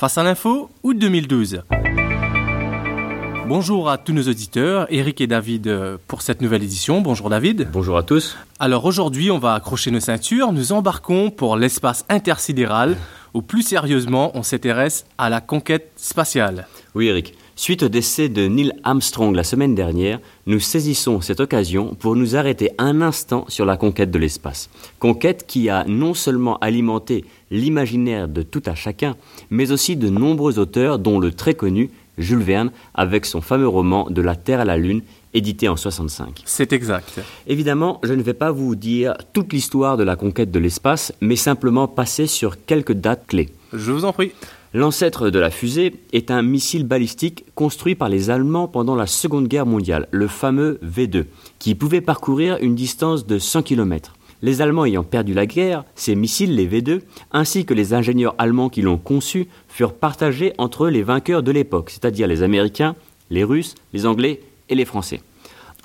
Face à l'info, août 2012. Bonjour à tous nos auditeurs, Eric et David euh, pour cette nouvelle édition. Bonjour David. Bonjour à tous. Alors aujourd'hui, on va accrocher nos ceintures, nous embarquons pour l'espace intersidéral, ou plus sérieusement, on s'intéresse à la conquête spatiale. Oui Eric, suite au décès de Neil Armstrong la semaine dernière, nous saisissons cette occasion pour nous arrêter un instant sur la conquête de l'espace. Conquête qui a non seulement alimenté l'imaginaire de tout à chacun, mais aussi de nombreux auteurs dont le très connu Jules Verne avec son fameux roman De la Terre à la Lune, édité en 65. C'est exact. Évidemment, je ne vais pas vous dire toute l'histoire de la conquête de l'espace, mais simplement passer sur quelques dates clés. Je vous en prie. L'ancêtre de la fusée est un missile balistique construit par les Allemands pendant la Seconde Guerre mondiale, le fameux V2, qui pouvait parcourir une distance de 100 km. Les Allemands ayant perdu la guerre, ces missiles, les V2, ainsi que les ingénieurs allemands qui l'ont conçu, furent partagés entre les vainqueurs de l'époque, c'est-à-dire les Américains, les Russes, les Anglais et les Français.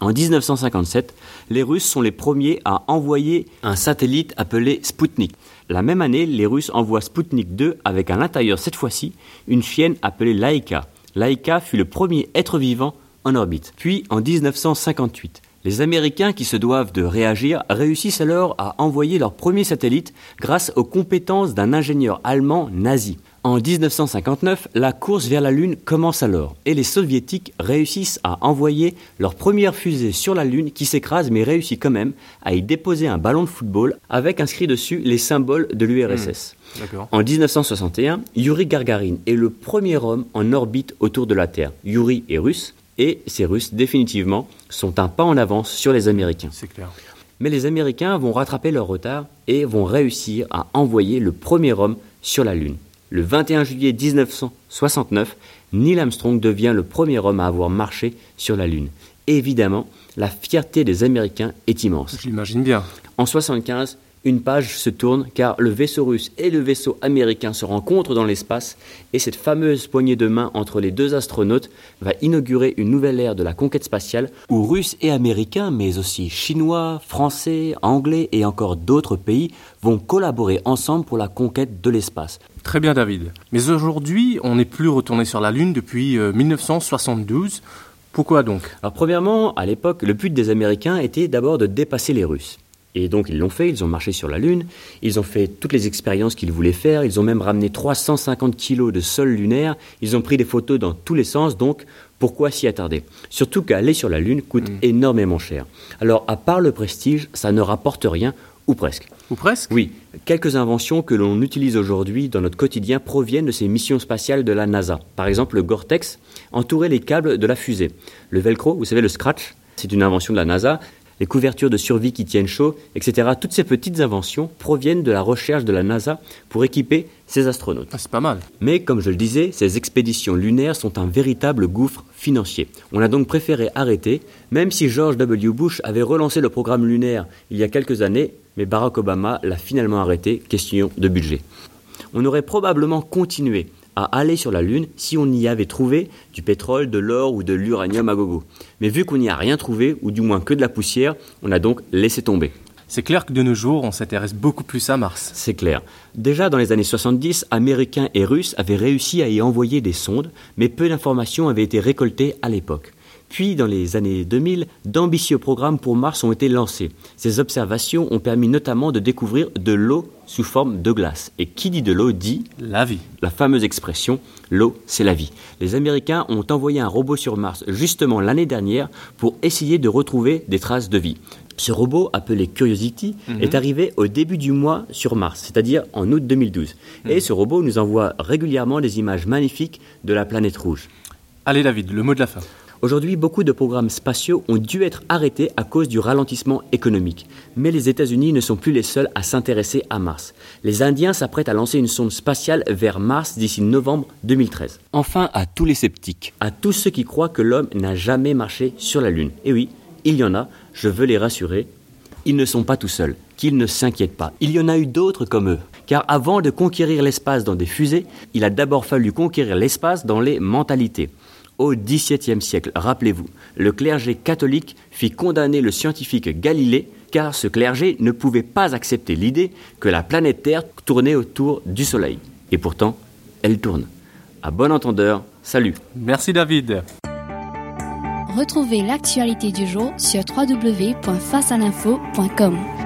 En 1957, les Russes sont les premiers à envoyer un satellite appelé Sputnik. La même année, les Russes envoient Sputnik 2 avec à l'intérieur cette fois-ci une chienne appelée Laika. Laika fut le premier être vivant en orbite. Puis en 1958, les Américains qui se doivent de réagir réussissent alors à envoyer leur premier satellite grâce aux compétences d'un ingénieur allemand nazi. En 1959, la course vers la Lune commence alors et les soviétiques réussissent à envoyer leur première fusée sur la Lune qui s'écrase mais réussit quand même à y déposer un ballon de football avec inscrit dessus les symboles de l'URSS. Mmh, en 1961, Yuri Gagarin est le premier homme en orbite autour de la Terre. Yuri est russe et ces Russes, définitivement, sont un pas en avance sur les Américains. C'est clair. Mais les Américains vont rattraper leur retard et vont réussir à envoyer le premier homme sur la Lune. Le 21 juillet 1969, Neil Armstrong devient le premier homme à avoir marché sur la Lune. évidemment, la fierté des Américains est immense. Je l'imagine bien. En 1975, une page se tourne car le vaisseau russe et le vaisseau américain se rencontrent dans l'espace et cette fameuse poignée de main entre les deux astronautes va inaugurer une nouvelle ère de la conquête spatiale où Russes et Américains, mais aussi Chinois, Français, Anglais et encore d'autres pays vont collaborer ensemble pour la conquête de l'espace. Très bien David. Mais aujourd'hui, on n'est plus retourné sur la Lune depuis 1972. Euh, Pourquoi donc? Alors premièrement, à l'époque, le but des Américains était d'abord de dépasser les Russes. Et donc ils l'ont fait, ils ont marché sur la Lune, ils ont fait toutes les expériences qu'ils voulaient faire, ils ont même ramené 350 kilos de sol lunaire, ils ont pris des photos dans tous les sens, donc pourquoi s'y attarder? Surtout qu'aller sur la Lune coûte mm. énormément cher. Alors à part le prestige, ça ne rapporte rien, ou presque. Ou presque? Oui, quelques inventions que l'on utilise aujourd'hui dans notre quotidien proviennent de ces missions spatiales de la NASA. Par exemple, le Gore-Tex entourait les câbles de la fusée. Le Velcro, vous savez, le Scratch, c'est une invention de la NASA les couvertures de survie qui tiennent chaud, etc. Toutes ces petites inventions proviennent de la recherche de la NASA pour équiper ses astronautes. Ah, c'est pas mal. Mais comme je le disais, ces expéditions lunaires sont un véritable gouffre financier. On a donc préféré arrêter, même si George W. Bush avait relancé le programme lunaire il y a quelques années, mais Barack Obama l'a finalement arrêté, question de budget. On aurait probablement continué à aller sur la Lune si on y avait trouvé du pétrole, de l'or ou de l'uranium à gogo. Mais vu qu'on n'y a rien trouvé, ou du moins que de la poussière, on a donc laissé tomber. C'est clair que de nos jours, on s'intéresse beaucoup plus à Mars. C'est clair. Déjà dans les années 70, Américains et Russes avaient réussi à y envoyer des sondes, mais peu d'informations avaient été récoltées à l'époque. Puis, dans les années 2000, d'ambitieux programmes pour Mars ont été lancés. Ces observations ont permis notamment de découvrir de l'eau sous forme de glace. Et qui dit de l'eau dit la vie. La fameuse expression l'eau, c'est la vie. Les Américains ont envoyé un robot sur Mars justement l'année dernière pour essayer de retrouver des traces de vie. Ce robot, appelé Curiosity, mhm. est arrivé au début du mois sur Mars, c'est-à-dire en août 2012. Et mhm. ce robot nous envoie régulièrement des images magnifiques de la planète rouge. Allez David, le mot de la fin. Aujourd'hui, beaucoup de programmes spatiaux ont dû être arrêtés à cause du ralentissement économique. Mais les États-Unis ne sont plus les seuls à s'intéresser à Mars. Les Indiens s'apprêtent à lancer une sonde spatiale vers Mars d'ici novembre 2013. Enfin, à tous les sceptiques, à tous ceux qui croient que l'homme n'a jamais marché sur la Lune. Et oui, il y en a, je veux les rassurer, ils ne sont pas tout seuls, qu'ils ne s'inquiètent pas. Il y en a eu d'autres comme eux. Car avant de conquérir l'espace dans des fusées, il a d'abord fallu conquérir l'espace dans les mentalités au XVIIe siècle. Rappelez-vous, le clergé catholique fit condamner le scientifique Galilée car ce clergé ne pouvait pas accepter l'idée que la planète Terre tournait autour du Soleil. Et pourtant, elle tourne. À bon entendeur, salut. Merci David. Retrouvez l'actualité du jour sur www.facealinfo.com.